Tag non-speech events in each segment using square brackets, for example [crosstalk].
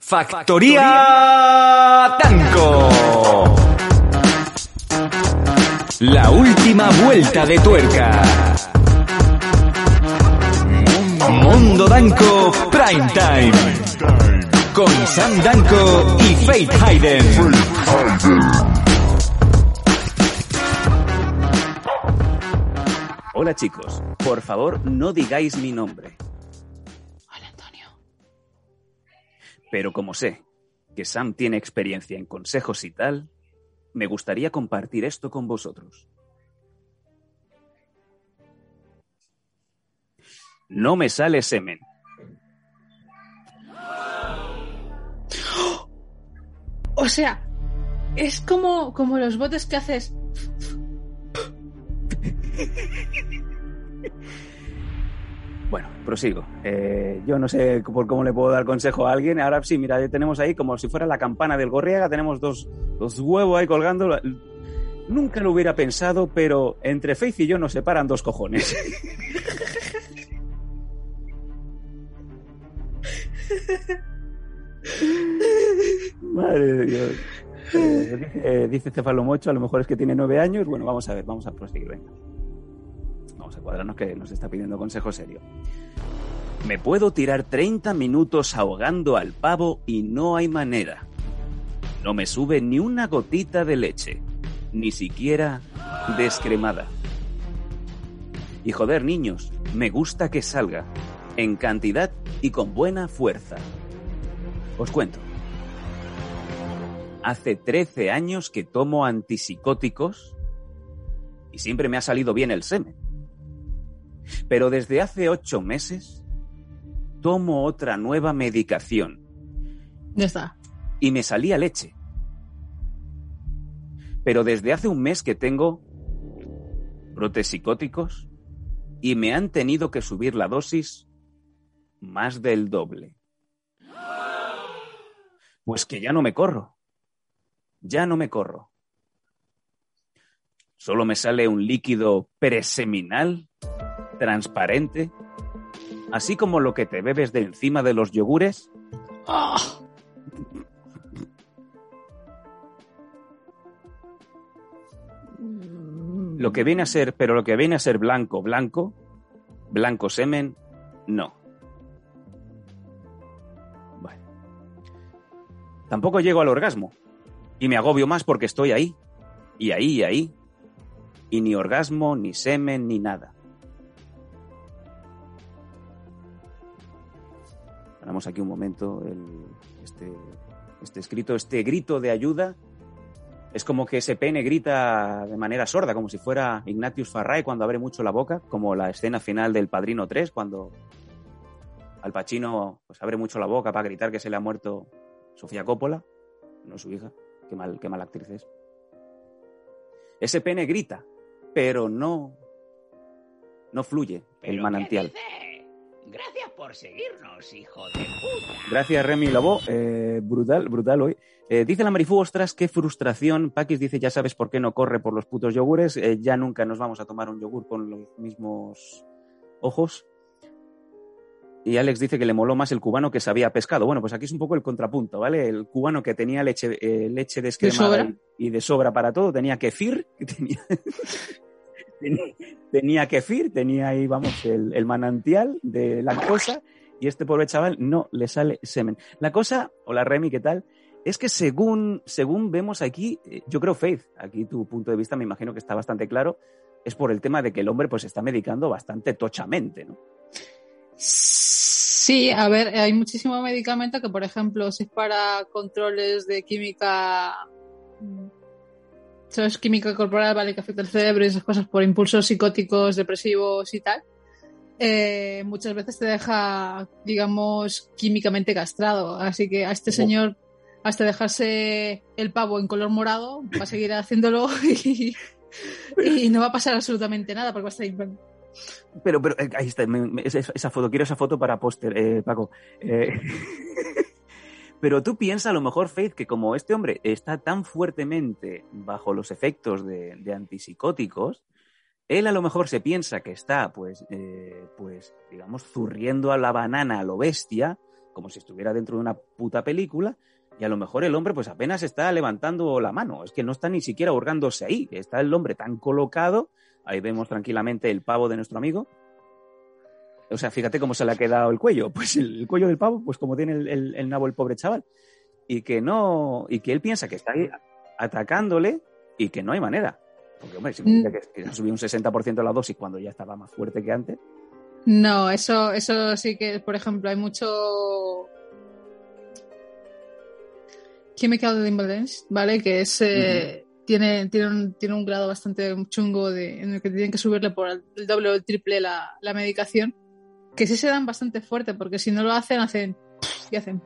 Factoría Tanco. La última vuelta de tuerca. Mundo Danco Prime Time. Con Sam Danco y Faith Hayden. Hola chicos, por favor no digáis mi nombre. Pero como sé que Sam tiene experiencia en consejos y tal, me gustaría compartir esto con vosotros. No me sale semen. O sea, es como, como los botes que haces. Prosigo. Eh, yo no sé por cómo le puedo dar consejo a alguien. Ahora sí, mira, ya tenemos ahí como si fuera la campana del Gorriaga, tenemos dos, dos huevos ahí colgando. Nunca lo hubiera pensado, pero entre Faith y yo nos separan dos cojones. [laughs] Madre de Dios. Eh, dice, dice Cefalomocho, a lo mejor es que tiene nueve años. Bueno, vamos a ver, vamos a proseguir, venga. Vamos que nos está pidiendo consejo serio. Me puedo tirar 30 minutos ahogando al pavo y no hay manera. No me sube ni una gotita de leche, ni siquiera descremada. Y joder, niños, me gusta que salga, en cantidad y con buena fuerza. Os cuento. Hace 13 años que tomo antipsicóticos y siempre me ha salido bien el semen. Pero desde hace 8 meses tomo otra nueva medicación Ya está. y me salía leche. Pero desde hace un mes que tengo brotes psicóticos y me han tenido que subir la dosis más del doble. Pues que ya no me corro. Ya no me corro. Solo me sale un líquido preseminal, transparente, así como lo que te bebes de encima de los yogures. ¡Ah! Lo que viene a ser, pero lo que viene a ser blanco, blanco, blanco semen, no. Bueno. Tampoco llego al orgasmo. Y me agobio más porque estoy ahí. Y ahí, y ahí. Y ni orgasmo, ni semen, ni nada. Paramos aquí un momento el- este, este escrito, este grito de ayuda. Es como que ese pene grita de manera sorda, como si fuera Ignatius Farray cuando abre mucho la boca, como la escena final del Padrino 3, cuando Al Pacino pues, abre mucho la boca para gritar que se le ha muerto Sofía Coppola, no su hija, qué mal, qué mala actriz es. Ese pene grita, pero no, no fluye el ¿Pero manantial. Gracias por seguirnos, hijo de puta. Gracias, Remy Lobo. Eh, brutal, brutal hoy. Eh, dice la Marifú, ostras, qué frustración. Paquis dice, ya sabes por qué no corre por los putos yogures. Eh, ya nunca nos vamos a tomar un yogur con los mismos ojos. Y Alex dice que le moló más el cubano que sabía pescado. Bueno, pues aquí es un poco el contrapunto, ¿vale? El cubano que tenía leche, eh, leche descremada sobra. y, y de sobra para todo, tenía kefir, tenía, [laughs] tenía, kefir, tenía ahí, vamos, el, manantial de lactosa y este pobre chaval no le sale semen. La cosa, hola Remy, ¿qué tal? Es que según, según vemos aquí, eh, yo creo, Faith, aquí tu punto de vista me imagino que está bastante claro, es por el tema de que el hombre pues está medicando bastante tochamente, ¿no? Sí, a ver, hay muchísimo medicamento que, por ejemplo, si es para controles de química, mm, ¿sabes? Química corporal, vale, que afecta el cerebro y esas cosas por impulsos psicóticos, depresivos y tal. eh, muchas veces te deja, digamos, químicamente castrado. Así que a este señor, hasta dejarse el pavo en color morado, va a seguir haciéndolo [laughs] y, y no va a pasar absolutamente nada porque va a estar inflado. Pero, pero, eh, ahí está, esa foto, quiero esa foto para póster, eh, Paco. Eh, [laughs] pero tú piensas a lo mejor, Faith, que como este hombre está tan fuertemente bajo los efectos de, antipsicóticos, él a lo mejor se piensa que está, pues, eh, pues, digamos, zurriendo a la banana a lo bestia, como si estuviera dentro de una puta película, y a lo mejor el hombre, pues apenas está levantando la mano, es que no está ni siquiera hurgándose ahí, está el hombre tan colocado, ahí vemos tranquilamente el pavo de nuestro amigo. O sea, fíjate cómo se le ha quedado el cuello, [laughs] pues el, el cuello del pavo, pues como tiene el, el- el nabo el pobre chaval, y que no, y que él piensa que está ahí atacándole y que no hay manera. Porque, hombre, si dice que, ha subido un 60% la dosis cuando ya estaba más fuerte que antes. No, eso, eso sí que, por ejemplo, hay mucho chemical imbalance, ¿vale? Que es eh, tiene, tiene, un, tiene un grado bastante chungo de, en el que tienen que subirle por el, el doble o el triple la, la medicación, que sí se dan bastante fuerte, porque si no lo hacen, hacen y hacen.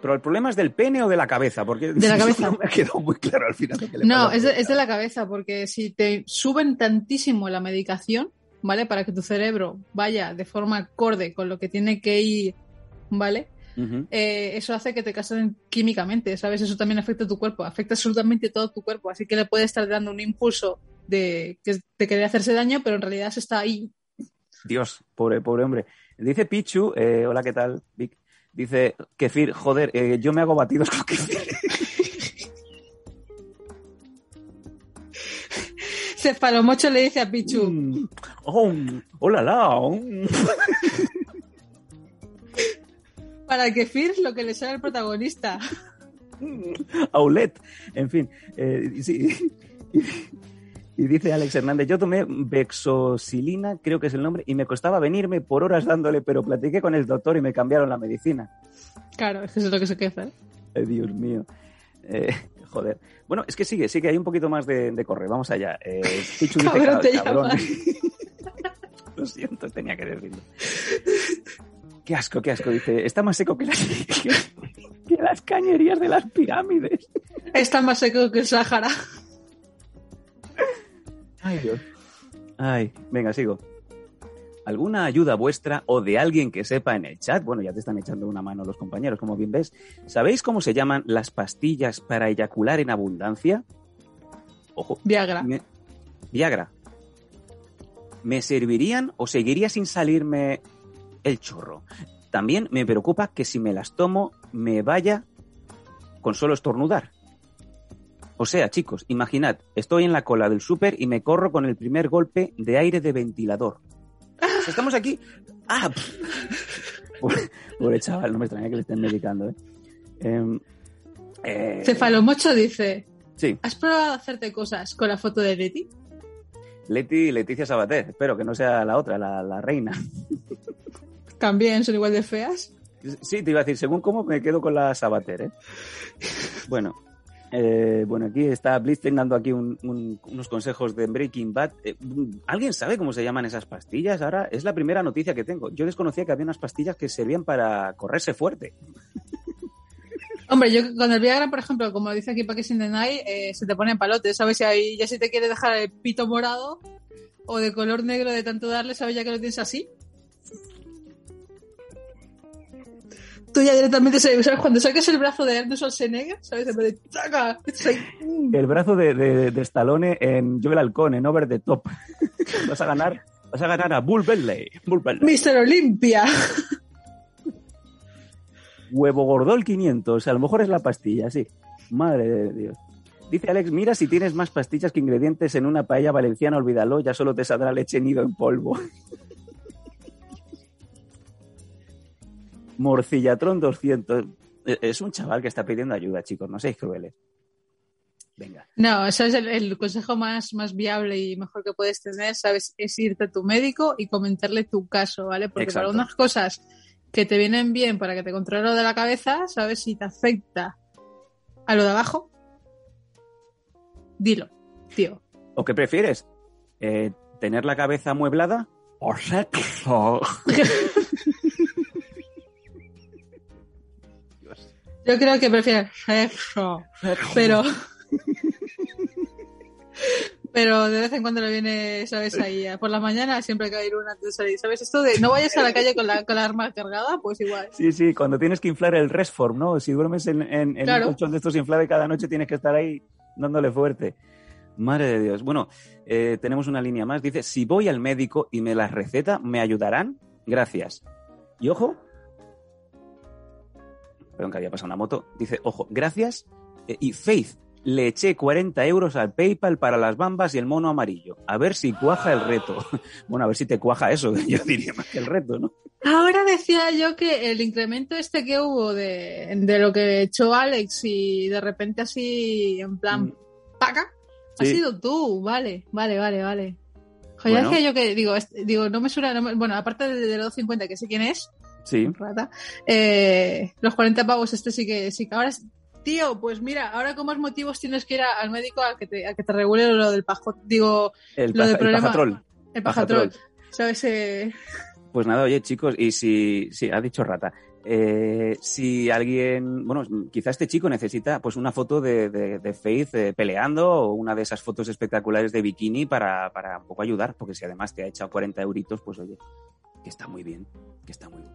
Pero el problema es del pene o de la cabeza, porque De la [laughs] cabeza. no me ha quedado muy claro al final. que le No, es de, es de la cabeza, porque si te suben tantísimo la medicación, ¿vale? Para que tu cerebro vaya de forma acorde con lo que tiene que ir, ¿vale? Eh, eso hace que te casen químicamente, ¿sabes? Eso también afecta a tu cuerpo, afecta absolutamente todo tu cuerpo, así que le puede estar dando un impulso de, que- de querer hacerse daño, pero en realidad se está ahí. Dios, pobre, pobre hombre. Dice Pichu, eh, hola, ¿qué tal, Vic? Dice, Kefir, joder, eh, yo me hago batidos con Kefir. [laughs] Cefalomocho le dice a Pichu, Mm, oh, hola, la. oh. para que Fir lo que le sale al protagonista. [laughs] Aulet, en fin. eh, sí. Y dice Alex Hernández, yo tomé Vexosilina, creo que es el nombre, y me costaba venirme por horas dándole, pero platiqué con el doctor y me cambiaron la medicina. Claro, eso es lo que se queja. ¿eh? Ay, Dios mío. Eh, joder. Bueno, es que sigue, sigue, hay un poquito más de, de correr. Vamos allá. Eh, Pichu dice, Cabrón. [laughs] Lo siento, tenía que decirlo. Qué asco, qué asco. Dice, está más seco que las, [laughs] que, que las cañerías de las pirámides. Está más seco que el Sáhara. Ay, Dios. Ay, venga, sigo. ¿Alguna ayuda vuestra o de alguien que sepa en el chat? Bueno, ya te están echando una mano los compañeros, como bien ves. ¿Sabéis cómo se llaman las pastillas para eyacular en abundancia? Ojo, Viagra. me- Viagra. ¿Me servirían o seguiría sin salirme el chorro? También me preocupa que si me las tomo me vaya con solo estornudar. O sea, chicos, imaginad, estoy en la cola del súper y me corro con el primer golpe de aire de ventilador. O [laughs] sea, Estamos aquí. ¡Ah! Pobre, pobre chaval, no me extraña que le estén medicando, ¿eh? Em, eh, Cefalomocho dice, sí, ¿has probado hacerte cosas con la foto de Leti? Leti Leticia Sabater. Espero que no sea la otra, la, la reina. También son igual de feas. Sí, te iba a decir, según cómo me quedo con la Sabater, ¿eh? Bueno, eh, bueno, aquí está Blitzen dando aquí un- un- unos consejos de Breaking Bad. Eh, ¿Alguien sabe cómo se llaman esas pastillas? Ahora es la primera noticia que tengo. Yo desconocía que había unas pastillas que servían para correrse fuerte. [laughs] Hombre, yo con el Viagra, por ejemplo, como dice aquí Paquín de Night, eh, se te pone en palote, ¿sabes? Si ahí ya si te quiere dejar el pito morado o de color negro de tanto darle, ¿sabes? Ya que lo tienes así. Tú ya directamente, ¿sabes? Cuando saques el brazo de Arnold Schwarzenegger, ¿sabes? El brazo de, de, de Stallone en Joel Halcón, en Over the Top. [laughs] vas a ganar, vas a ganar a Bull Bentley. Bull Bentley. ¡Mister Olimpia! Huevo Gordol 500, a lo mejor es la pastilla, sí. Madre de Dios. Dice Alex, mira si tienes más pastillas que ingredientes en una paella valenciana, olvídalo, ya solo te saldrá leche nido en polvo. [laughs] Morcillatron 200. Eh, Es un chaval que está pidiendo ayuda, chicos, no seáis crueles. Venga. No, eso es el, el consejo más, más viable y mejor que puedes tener, ¿sabes? Es irte a tu médico y comentarle tu caso, ¿vale? Porque Exacto. para unas cosas que te vienen bien para que te controle lo de la cabeza, ¿sabes? Si te afecta a lo de abajo, dilo, tío. ¿O qué prefieres? Eh, ¿Tener la cabeza amueblada O [laughs] sexo. [laughs] Yo creo que prefiero sexo. Pero. Pero de vez en cuando le viene, ¿sabes? Ahí eh, por la mañana siempre hay que ir una antes de salir. ¿Sabes? Esto de no vayas a la calle con la, con la arma cargada, pues igual. Sí, sí, cuando tienes que inflar el resform, ¿no? Si duermes en, en, en Claro. un colchón de estos inflables cada noche, tienes que estar ahí dándole fuerte. Madre de Dios. Bueno, eh, tenemos una línea más. Dice, si voy al médico y me las receta, ¿me ayudarán? Gracias. Y ojo. Perdón, que había pasado una moto. Dice, ojo, gracias. eh, y Faith, le eché 40 euros al PayPal para las bambas y el mono amarillo. A ver si cuaja el reto. [laughs] Bueno, a ver si te cuaja eso. [laughs] Yo diría más que el reto, ¿no? Ahora decía yo que el incremento este que hubo de, de lo que echó Alex y de repente así, en plan, Mm. paca, Sí. has sido tú, vale, vale, vale, vale. Joder, Bueno. decía yo que, digo, digo, no me suena, no me- bueno, aparte de, de los 50, que sé quién es, Sí. rata, eh, los 40 pavos, este sí que, sí que ahora es, tío, pues mira, ahora con más motivos tienes que ir a- al médico a que te, a que te regule lo del pajo, digo, El, Lo del paja- el problema- pajatrol. el Pajatrol. pajatrol, ¿sabes? Eh, Pues nada, oye, chicos, y si, sí, ha dicho rata. Eh, si alguien, bueno, quizá este chico necesita pues una foto de, de, de Faith eh, peleando o una de esas fotos espectaculares de bikini para, para un poco ayudar, porque si además te ha echado 40 euritos, pues oye, que está muy bien, que está muy bien.